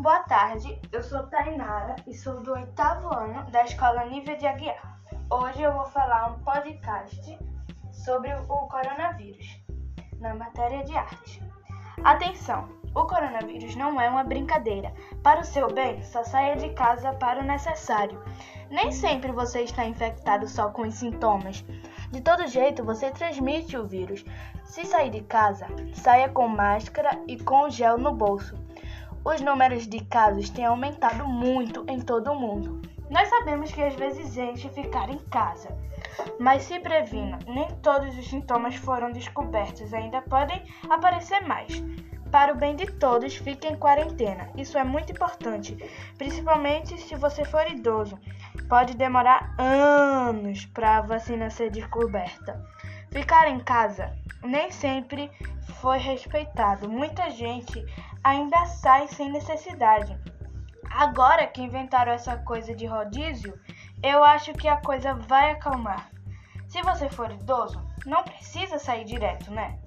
Boa tarde, eu sou Tainara e sou do oitavo ano da Escola Nível de Aguiar. Hoje eu vou falar um podcast sobre o coronavírus, na matéria de arte. Atenção! O coronavírus não é uma brincadeira. Para o seu bem, só saia de casa para o necessário. Nem sempre você está infectado só com os sintomas. De todo jeito, você transmite o vírus. Se sair de casa, saia com máscara e com gel no bolso os números de casos têm aumentado muito em todo o mundo. Nós sabemos que às vezes gente ficar em casa, mas se previna, nem todos os sintomas foram descobertos, ainda podem aparecer mais. Para o bem de todos, fique em quarentena. Isso é muito importante, principalmente se você for idoso. Pode demorar anos para a vacina ser descoberta. Ficar em casa nem sempre foi respeitado. Muita gente ainda sai sem necessidade. Agora que inventaram essa coisa de rodízio, eu acho que a coisa vai acalmar. Se você for idoso, não precisa sair direto, né?